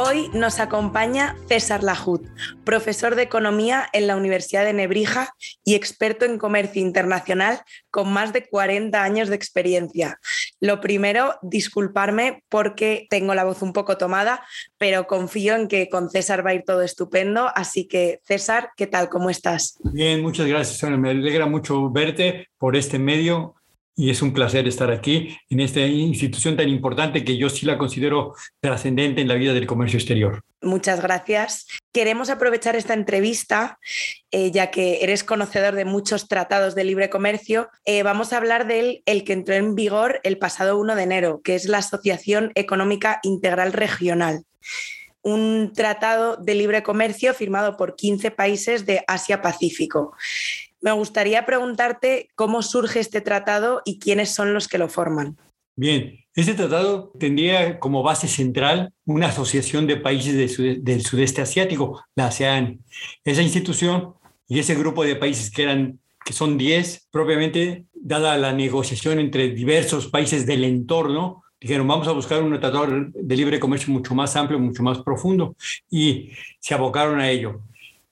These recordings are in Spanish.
Hoy nos acompaña César Lajut, profesor de Economía en la Universidad de Nebrija y experto en comercio internacional con más de 40 años de experiencia. Lo primero, disculparme porque tengo la voz un poco tomada, pero confío en que con César va a ir todo estupendo. Así que, César, ¿qué tal? ¿Cómo estás? Bien, muchas gracias. Me alegra mucho verte por este medio y es un placer estar aquí en esta institución tan importante que yo sí la considero trascendente en la vida del comercio exterior. Muchas gracias. Queremos aprovechar esta entrevista, eh, ya que eres conocedor de muchos tratados de libre comercio. Eh, vamos a hablar del el que entró en vigor el pasado 1 de enero, que es la Asociación Económica Integral Regional un tratado de libre comercio firmado por 15 países de Asia-Pacífico. Me gustaría preguntarte cómo surge este tratado y quiénes son los que lo forman. Bien, este tratado tendría como base central una asociación de países del sudeste asiático, la ASEAN. Esa institución y ese grupo de países que eran que son 10, propiamente dada la negociación entre diversos países del entorno, dijeron, vamos a buscar un tratado de libre comercio mucho más amplio, mucho más profundo, y se abocaron a ello.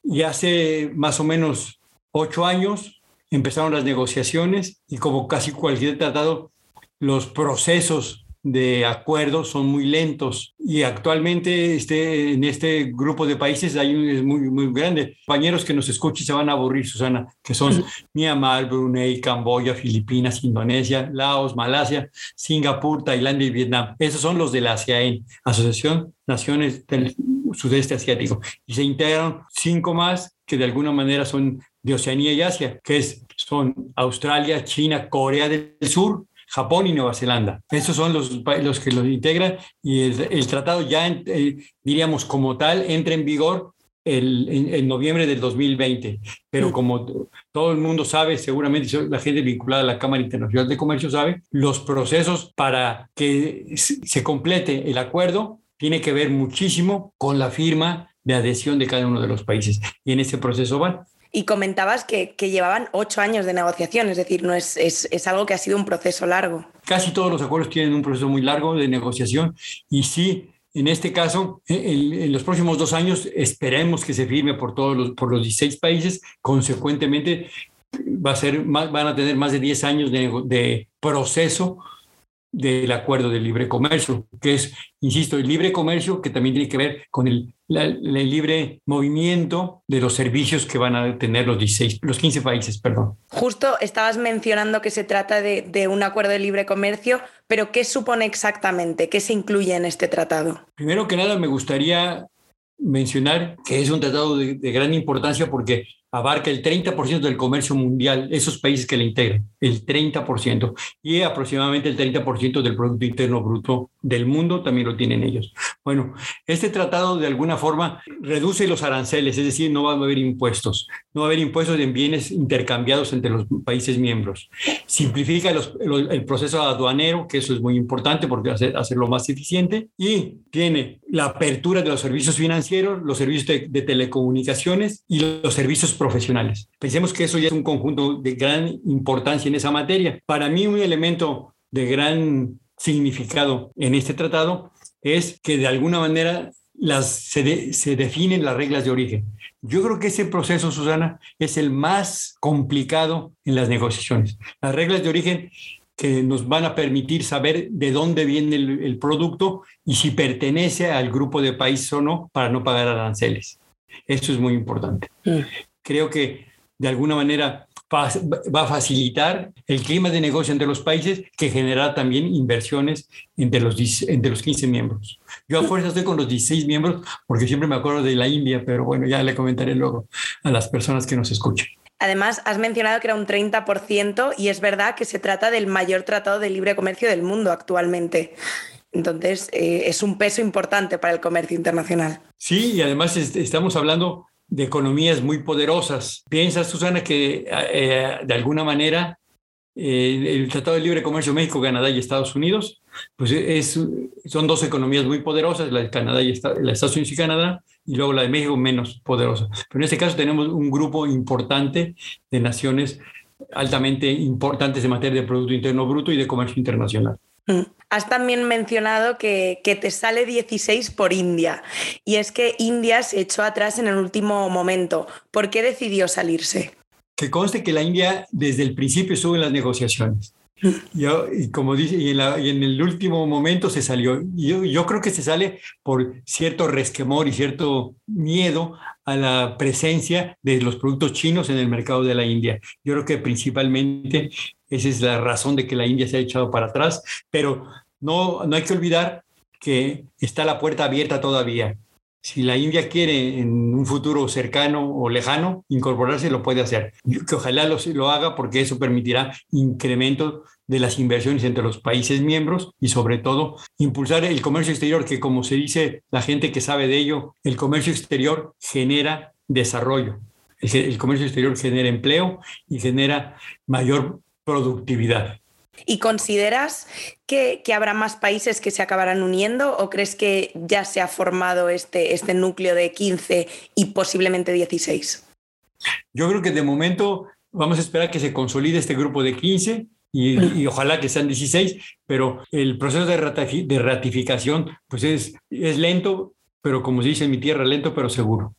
Y hace más o menos ocho años empezaron las negociaciones y como casi cualquier tratado, los procesos de acuerdo son muy lentos y actualmente este, en este grupo de países hay un, es muy, muy grande. Compañeros que nos escuchen se van a aburrir, Susana, que son Myanmar, Brunei, Camboya, Filipinas, Indonesia, Laos, Malasia, Singapur, Tailandia y Vietnam. Esos son los de la ASEAN, Asociación Naciones del Sudeste Asiático. Y se integraron cinco más que de alguna manera son de Oceanía y Asia, que es, son Australia, China, Corea del Sur, Japón y Nueva Zelanda. Esos son los, los que los integran y el, tratado ya, eh, diríamos como tal, entra en vigor el, en, noviembre del 2020. Pero como todo el mundo sabe, seguramente la gente vinculada a la Cámara Internacional de Comercio sabe, los procesos para que se complete el acuerdo tiene que ver muchísimo con la firma de adhesión de cada uno de los países. Y en ese proceso van. Y comentabas que, llevaban ocho años de negociación, es decir, no es, es, algo que ha sido un proceso largo. Casi todos los acuerdos tienen un proceso muy largo de negociación y sí, en este caso, en, los próximos dos años esperemos que se firme por todos los, por los 16 países, consecuentemente va a ser, van a tener más de 10 años de, de proceso del acuerdo de libre comercio, que es, insisto, el libre comercio que también tiene que ver con el, libre movimiento de los servicios que van a tener los 16, los 15 países, perdón. Justo estabas mencionando que se trata de, de un acuerdo de libre comercio, pero ¿qué supone exactamente? ¿Qué se incluye en este tratado? Primero que nada, me gustaría mencionar que es un tratado de, de, gran importancia porque abarca el 30% del comercio mundial, esos países que le integran, el 30%, y aproximadamente el 30% del Producto Interno Bruto del mundo también lo tienen ellos. Bueno, este tratado de alguna forma reduce los aranceles, es decir, no va a haber impuestos, no va a haber impuestos en bienes intercambiados entre los países miembros. Simplifica el proceso aduanero, que eso es muy importante porque hace hacerlo más eficiente, y tiene la apertura de los servicios financieros, los servicios de, de telecomunicaciones y los servicios profesionales. Pensemos que eso ya es un conjunto de gran importancia en esa materia. Para mí un elemento de gran significado en este tratado es que de alguna manera las, se, se, definen las reglas de origen. Yo creo que ese proceso, Susana, es el más complicado en las negociaciones. Las reglas de origen que nos van a permitir saber de dónde viene el, el producto y si pertenece al grupo de países o no para no pagar aranceles. Eso es muy importante. Mm creo que de alguna manera va a facilitar el clima de negocio entre los países que generará también inversiones entre los, entre los 15 miembros. Yo a fuerza estoy con los 16 miembros porque siempre me acuerdo de la India, pero bueno, ya le comentaré luego a las personas que nos escuchen. Además, has mencionado que era un 30% y es verdad que se trata del mayor tratado de libre comercio del mundo actualmente. Entonces, eh, es un peso importante para el comercio internacional. Sí, y además estamos hablando de economías muy poderosas. Piensa, Susana, que eh, de alguna manera el Tratado de Libre Comercio México, Canadá y Estados Unidos, pues es, son dos economías muy poderosas, la de Canadá y la de Estados Unidos y Canadá, y luego la de México menos poderosa. Pero en este caso tenemos un grupo importante de naciones altamente importantes en materia de Producto Interno Bruto y de comercio internacional. Mm. Has también mencionado que, que, te sale 16 por India y es que India se echó atrás en el último momento. ¿Por qué decidió salirse? que conste que la India desde el principio estuvo en las negociaciones. Yo, y como dice, y en, el último momento se salió. Yo, yo creo que se sale por cierto resquemor y cierto miedo a la presencia de los productos chinos en el mercado de la India. Yo creo que principalmente esa es la razón de que la India se ha echado para atrás, pero no, no hay que olvidar que está la puerta abierta todavía si la India quiere en un futuro cercano o lejano incorporarse, lo puede hacer. Que ojalá lo, lo haga porque eso permitirá incremento de las inversiones entre los países miembros y sobre todo impulsar el comercio exterior, que como se dice la gente que sabe de ello, el comercio exterior genera desarrollo. El, comercio exterior genera empleo y genera mayor productividad. ¿Y consideras que, habrá más países que se acabarán uniendo o crees que ya se ha formado este, este núcleo de 15 y posiblemente 16? Yo creo que de momento vamos a esperar que se consolide este grupo de 15 y, ojalá que sean 16, pero el proceso de, ratificación pues es, es lento, pero como se dice en mi tierra, lento pero seguro.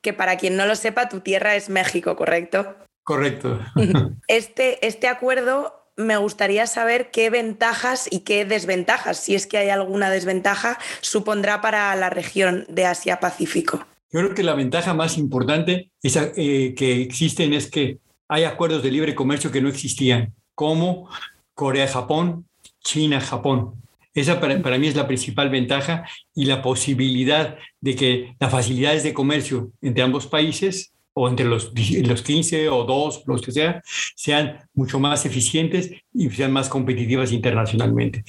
Que para quien no lo sepa, tu tierra es México, ¿correcto? Correcto. Este, este acuerdo me gustaría saber qué ventajas y qué desventajas, si es que hay alguna desventaja, supondrá para la región de Asia-Pacífico. Yo creo que la ventaja más importante eh, que existen es que hay acuerdos de libre comercio que no existían, como Corea-Japón, China-Japón. Esa para, para, mí es la principal ventaja y la posibilidad de que las facilidades de comercio entre ambos países o entre los, los 15 o 2, los que sean, sean mucho más eficientes y sean más competitivas internacionalmente.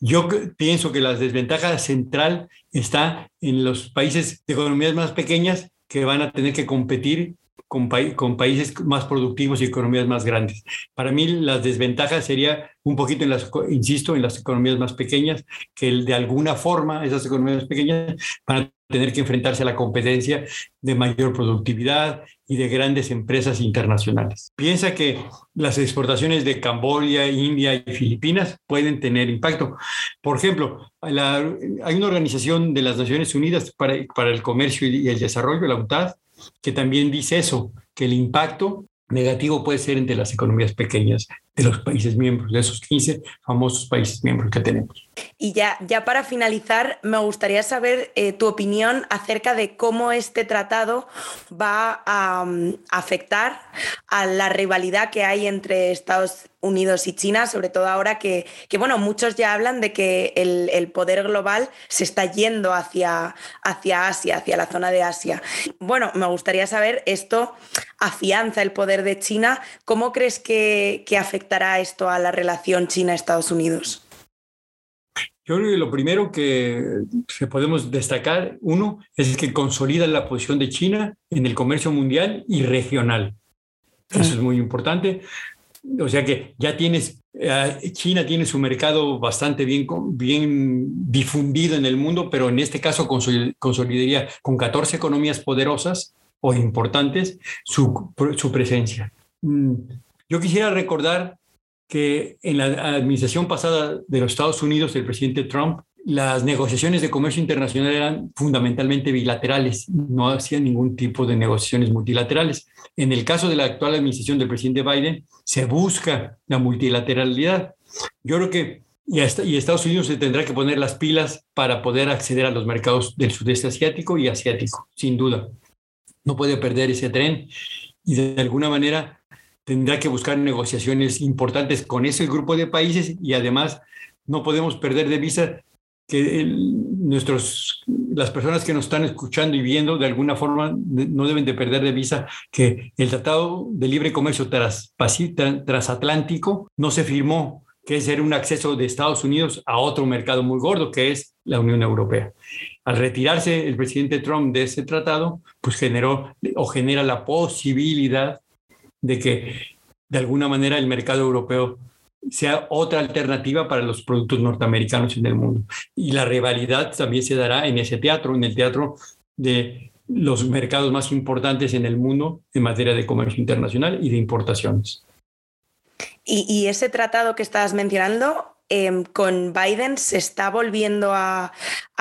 Yo pienso que la desventaja central está en los países de economías más pequeñas que van a tener que competir con, con, países más productivos y economías más grandes. Para mí la desventaja sería un poquito en las, insisto, en las economías más pequeñas, que de alguna forma esas economías pequeñas van a tener que enfrentarse a la competencia de mayor productividad y de grandes empresas internacionales. Piensa que las exportaciones de Camboya, India y Filipinas pueden tener impacto. Por ejemplo, hay una organización de las Naciones Unidas para, para el Comercio y el Desarrollo, la UNTAD, que también dice eso, que el impacto negativo puede ser entre las economías pequeñas de los países miembros, de esos 15 famosos países miembros que tenemos. Y ya, ya para finalizar, me gustaría saber eh, tu opinión acerca de cómo este tratado va a mm, afectar a la rivalidad que hay entre Estados Unidos y China, sobre todo ahora que, que bueno, muchos ya hablan de que el, el, poder global se está yendo hacia, hacia Asia, hacia la zona de Asia. Bueno, me gustaría saber, esto afianza el poder de China, ¿cómo crees que, que afectará esto a la relación China-Estados Unidos? Yo creo que lo primero que podemos destacar, uno, es que consolida la posición de China en el comercio mundial y regional. Eso es muy importante. O sea que ya tienes, eh, China tiene su mercado bastante bien, bien difundido en el mundo, pero en este caso consolidaría con 14 economías poderosas o importantes su, su presencia. Mm, yo quisiera recordar que en la administración pasada de los Estados Unidos del presidente Trump, las negociaciones de comercio internacional eran fundamentalmente bilaterales, no hacían ningún tipo de negociaciones multilaterales. En el caso de la actual administración del presidente Biden, se busca la multilateralidad. Yo creo que y, Estados Unidos se tendrá que poner las pilas para poder acceder a los mercados del sudeste asiático y asiático, sin duda. No puede perder ese tren y de alguna manera tendrá que buscar negociaciones importantes con ese grupo de países y además no podemos perder de vista que nuestros, las personas que nos están escuchando y viendo de alguna forma no deben de perder de vista que el Tratado de Libre Comercio tras, transatlántico no se firmó que es un acceso de Estados Unidos a otro mercado muy gordo, que es la Unión Europea. Al retirarse el presidente Trump de ese tratado, pues generó o genera la posibilidad de que de alguna manera el mercado europeo sea otra alternativa para los productos norteamericanos en el mundo. Y la rivalidad también se dará en ese teatro, en el teatro de los mercados más importantes en el mundo en materia de comercio internacional y de importaciones. Y, ese tratado que estabas mencionando, em, ¿con Biden se está volviendo a,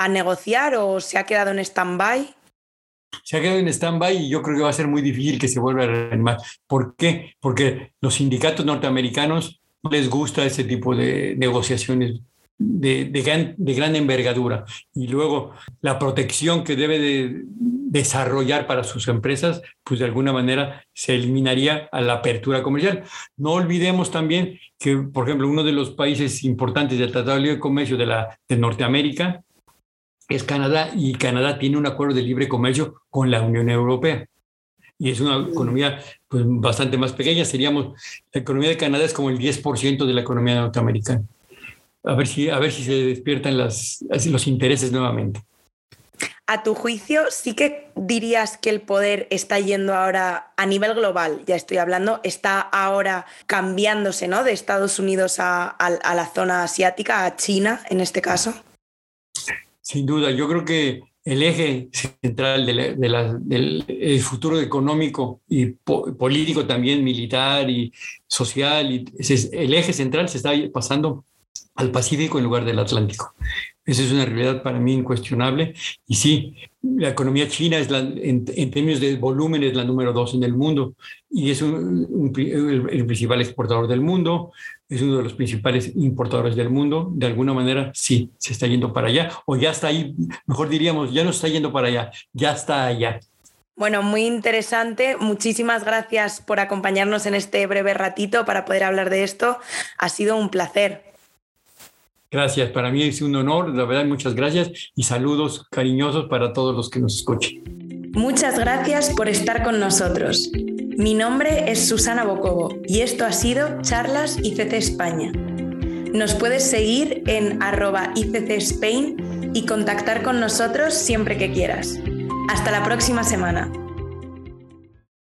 negociar o se ha quedado en stand-by? Se ha quedado en stand-by y yo creo que va a ser muy difícil que se vuelva a reanimar. ¿Por qué? Porque los sindicatos norteamericanos no les gusta ese tipo de negociaciones de, gran, de, gran, envergadura. Y luego la protección que debe de desarrollar para sus empresas, pues de alguna manera se eliminaría a la apertura comercial. No olvidemos también que, por ejemplo, uno de los países importantes del Tratado de Libre Comercio de, la, de Norteamérica es Canadá y Canadá tiene un acuerdo de libre comercio con la Unión Europea y es una economía pues, bastante más pequeña. Seríamos, la economía de Canadá es como el 10% de la economía norteamericana. A ver si, a ver si se despiertan las, los intereses nuevamente. A tu juicio, sí que dirías que el poder está yendo ahora a nivel global, ya estoy hablando, está ahora cambiándose ¿no? de Estados Unidos a, a la zona asiática, a China en este caso. Sin duda, yo creo que el eje central del futuro económico y político también, militar y social, el eje central se está pasando al Pacífico en lugar del Atlántico. Esa es una realidad para mí incuestionable. Y sí, la economía china es en, términos de volumen es la número dos en el mundo y es el, principal exportador del mundo, es uno de los principales importadores del mundo. De alguna manera, sí, se está yendo para allá o ya está ahí, mejor diríamos, ya no está yendo para allá, ya está allá. Bueno, muy interesante. Muchísimas gracias por acompañarnos en este breve ratito para poder hablar de esto. Ha sido un placer. Gracias, para mí es un honor, la verdad, muchas gracias y saludos cariñosos para todos los que nos escuchen. Muchas gracias por estar con nosotros. Mi nombre es Susana Bocobo y esto ha sido Charlas ICC España. Nos puedes seguir en arroba ICC Spain y contactar con nosotros siempre que quieras. Hasta la próxima semana.